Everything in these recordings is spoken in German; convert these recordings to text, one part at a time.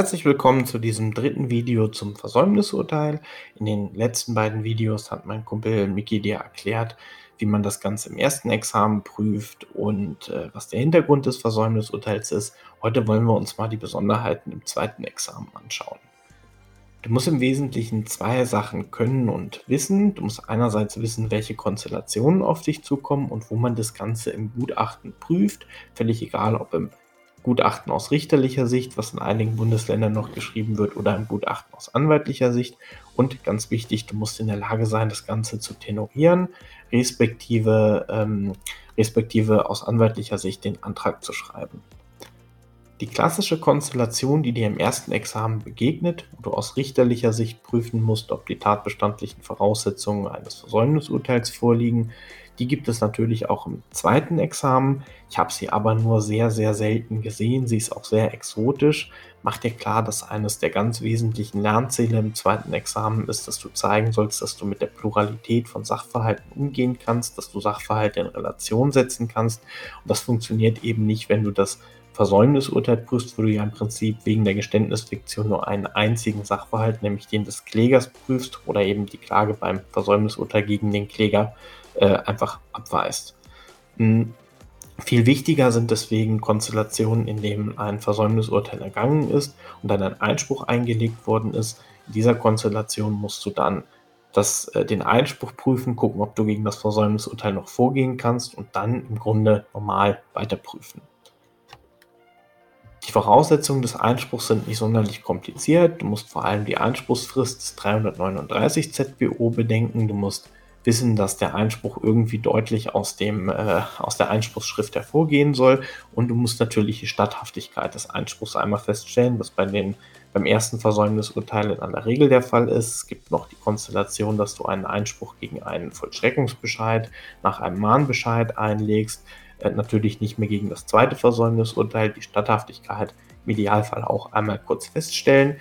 Herzlich willkommen zu diesem dritten Video zum Versäumnisurteil. In den letzten beiden Videos hat mein Kumpel Miki dir erklärt, wie man das Ganze im ersten Examen prüft und äh, was der Hintergrund des Versäumnisurteils ist. Heute wollen wir uns mal die Besonderheiten im zweiten Examen anschauen. Du musst im Wesentlichen zwei Sachen können und wissen. Du musst einerseits wissen, welche Konstellationen auf dich zukommen und wo man das Ganze im Gutachten prüft. Völlig egal, ob im Gutachten aus richterlicher Sicht, was in einigen Bundesländern noch geschrieben wird, oder ein Gutachten aus anwaltlicher Sicht. Und ganz wichtig, du musst in der Lage sein, das Ganze zu tenorieren, respektive, ähm, respektive aus anwaltlicher Sicht den Antrag zu schreiben. Die klassische Konstellation, die dir im ersten Examen begegnet, wo du aus richterlicher Sicht prüfen musst, ob die tatbestandlichen Voraussetzungen eines Versäumnisurteils vorliegen, die gibt es natürlich auch im zweiten Examen. Ich habe sie aber nur sehr, sehr selten gesehen. Sie ist auch sehr exotisch. Mach dir klar, dass eines der ganz wesentlichen Lernziele im zweiten Examen ist, dass du zeigen sollst, dass du mit der Pluralität von Sachverhalten umgehen kannst, dass du Sachverhalte in Relation setzen kannst. Und das funktioniert eben nicht, wenn du das Versäumnisurteil prüfst, wo du ja im Prinzip wegen der Geständnisfiktion nur einen einzigen Sachverhalt, nämlich den des Klägers prüfst oder eben die Klage beim Versäumnisurteil gegen den Kläger äh, einfach abweist. Hm. Viel wichtiger sind deswegen Konstellationen, in denen ein Versäumnisurteil ergangen ist und dann ein Einspruch eingelegt worden ist. In dieser Konstellation musst du dann das, äh, den Einspruch prüfen, gucken, ob du gegen das Versäumnisurteil noch vorgehen kannst und dann im Grunde normal weiterprüfen. Die Voraussetzungen des Einspruchs sind nicht sonderlich kompliziert. Du musst vor allem die Einspruchsfrist des 339 ZBO bedenken. Du musst wissen, dass der Einspruch irgendwie deutlich aus, dem, äh, aus der Einspruchsschrift hervorgehen soll. Und du musst natürlich die Statthaftigkeit des Einspruchs einmal feststellen, was bei den, beim ersten Versäumnisurteil in aller Regel der Fall ist. Es gibt noch die Konstellation, dass du einen Einspruch gegen einen Vollstreckungsbescheid nach einem Mahnbescheid einlegst. Äh, natürlich nicht mehr gegen das zweite Versäumnisurteil, die Statthaftigkeit im Idealfall auch einmal kurz feststellen.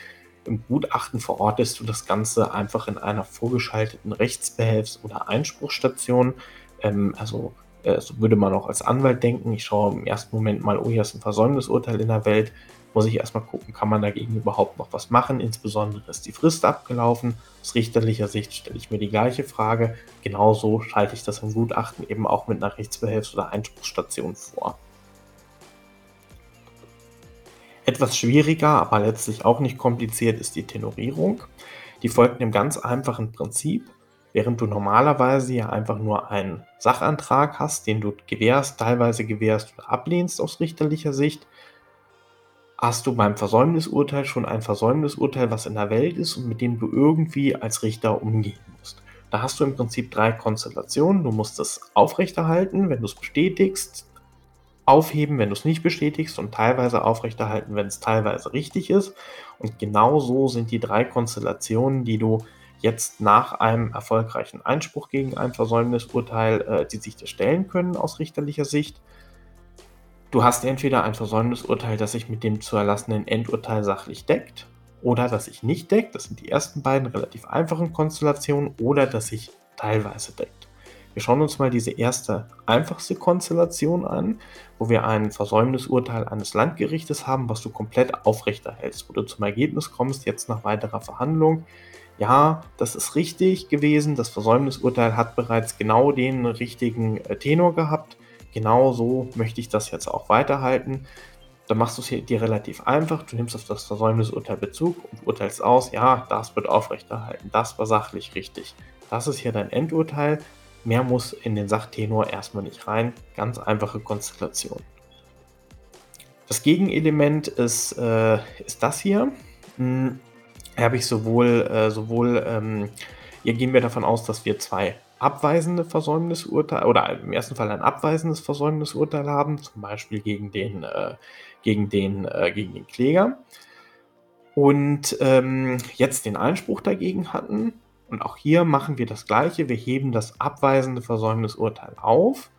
Im Gutachten verortest du das Ganze einfach in einer vorgeschalteten Rechtsbehelfs- oder Einspruchsstation. Ähm, also äh, so würde man auch als Anwalt denken. Ich schaue im ersten Moment mal, oh, hier ist ein Versäumnisurteil in der Welt. Muss ich erstmal gucken, kann man dagegen überhaupt noch was machen? Insbesondere ist die Frist abgelaufen. Aus richterlicher Sicht stelle ich mir die gleiche Frage. Genauso schalte ich das im Gutachten eben auch mit einer Rechtsbehelfs- oder Einspruchsstation vor. Etwas schwieriger, aber letztlich auch nicht kompliziert ist die Tenorierung. Die folgt einem ganz einfachen Prinzip. Während du normalerweise ja einfach nur einen Sachantrag hast, den du gewährst, teilweise gewährst oder ablehnst aus richterlicher Sicht, hast du beim Versäumnisurteil schon ein Versäumnisurteil, was in der Welt ist und mit dem du irgendwie als Richter umgehen musst. Da hast du im Prinzip drei Konstellationen. Du musst es aufrechterhalten, wenn du es bestätigst, aufheben, wenn du es nicht bestätigst und teilweise aufrechterhalten, wenn es teilweise richtig ist. Und genau so sind die drei Konstellationen, die du jetzt nach einem erfolgreichen Einspruch gegen ein Versäumnisurteil, äh, die sich dir stellen können aus richterlicher Sicht. Du hast entweder ein Versäumnisurteil, das sich mit dem zu erlassenen Endurteil sachlich deckt, oder das sich nicht deckt. Das sind die ersten beiden relativ einfachen Konstellationen, oder das sich teilweise deckt. Wir schauen uns mal diese erste einfachste Konstellation an, wo wir ein Versäumnisurteil eines Landgerichtes haben, was du komplett aufrechterhältst, wo du zum Ergebnis kommst, jetzt nach weiterer Verhandlung. Ja, das ist richtig gewesen. Das Versäumnisurteil hat bereits genau den richtigen äh, Tenor gehabt. Genau so möchte ich das jetzt auch weiterhalten. Dann machst du es dir relativ einfach. Du nimmst auf das Versäumnisurteil Bezug und urteilst aus, ja, das wird aufrechterhalten. Das war sachlich richtig. Das ist hier dein Endurteil. Mehr muss in den Sachtenor erstmal nicht rein. Ganz einfache Konstellation. Das Gegenelement ist, äh, ist das hier. Hm, habe ich sowohl, äh, sowohl ähm, hier gehen wir davon aus, dass wir zwei abweisende Versäumnisurteile oder im ersten Fall ein abweisendes Versäumnisurteil haben, zum Beispiel gegen den, äh, gegen den, äh, gegen den Kläger. Und ähm, jetzt den Einspruch dagegen hatten und auch hier machen wir das Gleiche. Wir heben das abweisende Versäumnisurteil auf,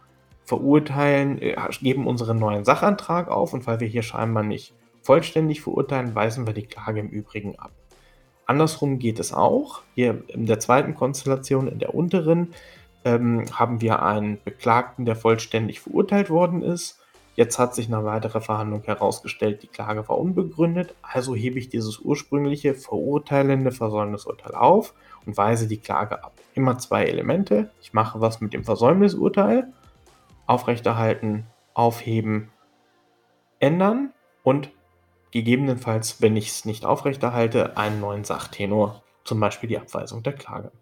verurteilen, äh, geben unseren neuen Sachantrag auf und weil wir hier scheinbar nicht vollständig verurteilen, weisen wir die Klage im Übrigen ab. Andersrum geht es auch. Hier in der zweiten Konstellation, in der unteren, ähm, haben wir einen Beklagten, der vollständig verurteilt worden ist. Jetzt hat sich nach weiterer Verhandlung herausgestellt, die Klage war unbegründet, also hebe ich dieses ursprüngliche verurteilende Versäumnisurteil auf und weise die Klage ab. Immer zwei Elemente. Ich mache was mit dem Versäumnisurteil, aufrechterhalten, aufheben, ändern und gegebenenfalls, wenn ich es nicht aufrechterhalte, einen neuen Sachtenor, zum Beispiel die Abweisung der Klage.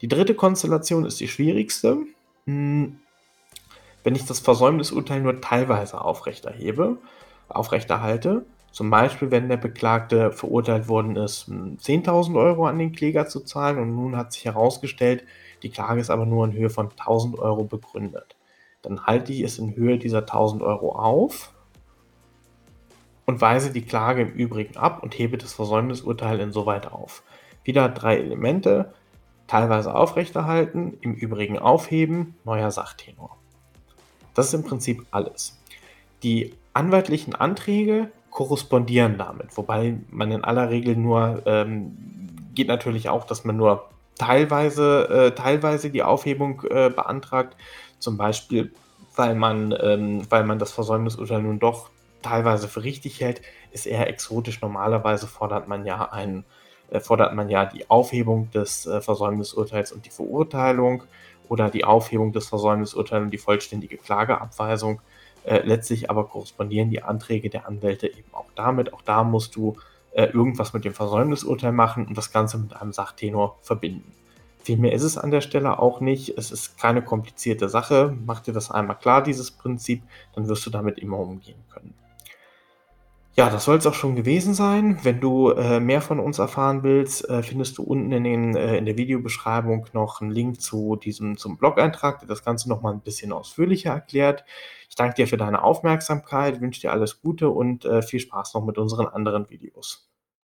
Die dritte Konstellation ist die schwierigste. Hm, wenn ich das Versäumnisurteil nur teilweise aufrechterhebe, aufrechterhalte, zum Beispiel, wenn der Beklagte verurteilt worden ist, 10.000 Euro an den Kläger zu zahlen und nun hat sich herausgestellt, die Klage ist aber nur in Höhe von 1.000 Euro begründet. Dann halte ich es in Höhe dieser 1.000 Euro auf und weise die Klage im Übrigen ab und hebe das Versäumnisurteil insoweit auf. Wieder drei Elemente, teilweise aufrechterhalten, im Übrigen aufheben, neuer Sachtenor. Das ist im Prinzip alles. Die anwaltlichen Anträge korrespondieren damit, wobei man in aller Regel nur, ähm, geht natürlich auch, dass man nur teilweise, äh, teilweise die Aufhebung äh, beantragt, zum Beispiel, weil man, ähm, weil man das Versäumnisurteil nun doch teilweise für richtig hält, ist eher exotisch. Normalerweise fordert man ja ein, äh, fordert man ja die Aufhebung des äh, Versäumnisurteils und die Verurteilung oder die Aufhebung des Versäumnisurteils und die vollständige Klageabweisung. Äh, letztlich aber korrespondieren die Anträge der Anwälte eben auch damit. Auch da musst du äh, irgendwas mit dem Versäumnisurteil machen und das Ganze mit einem Sachtenor verbinden. Viel mehr ist es an der Stelle auch nicht. Es ist keine komplizierte Sache. Mach dir das einmal klar, dieses Prinzip, dann wirst du damit immer umgehen können. Ja, das soll es auch schon gewesen sein. Wenn du äh, mehr von uns erfahren willst, äh, findest du unten in, den, äh, in der Videobeschreibung noch einen Link zu diesem zum Blog-Eintrag, der das Ganze noch mal ein bisschen ausführlicher erklärt. Ich danke dir für deine Aufmerksamkeit, wünsche dir alles Gute und äh, viel Spaß noch mit unseren anderen Videos.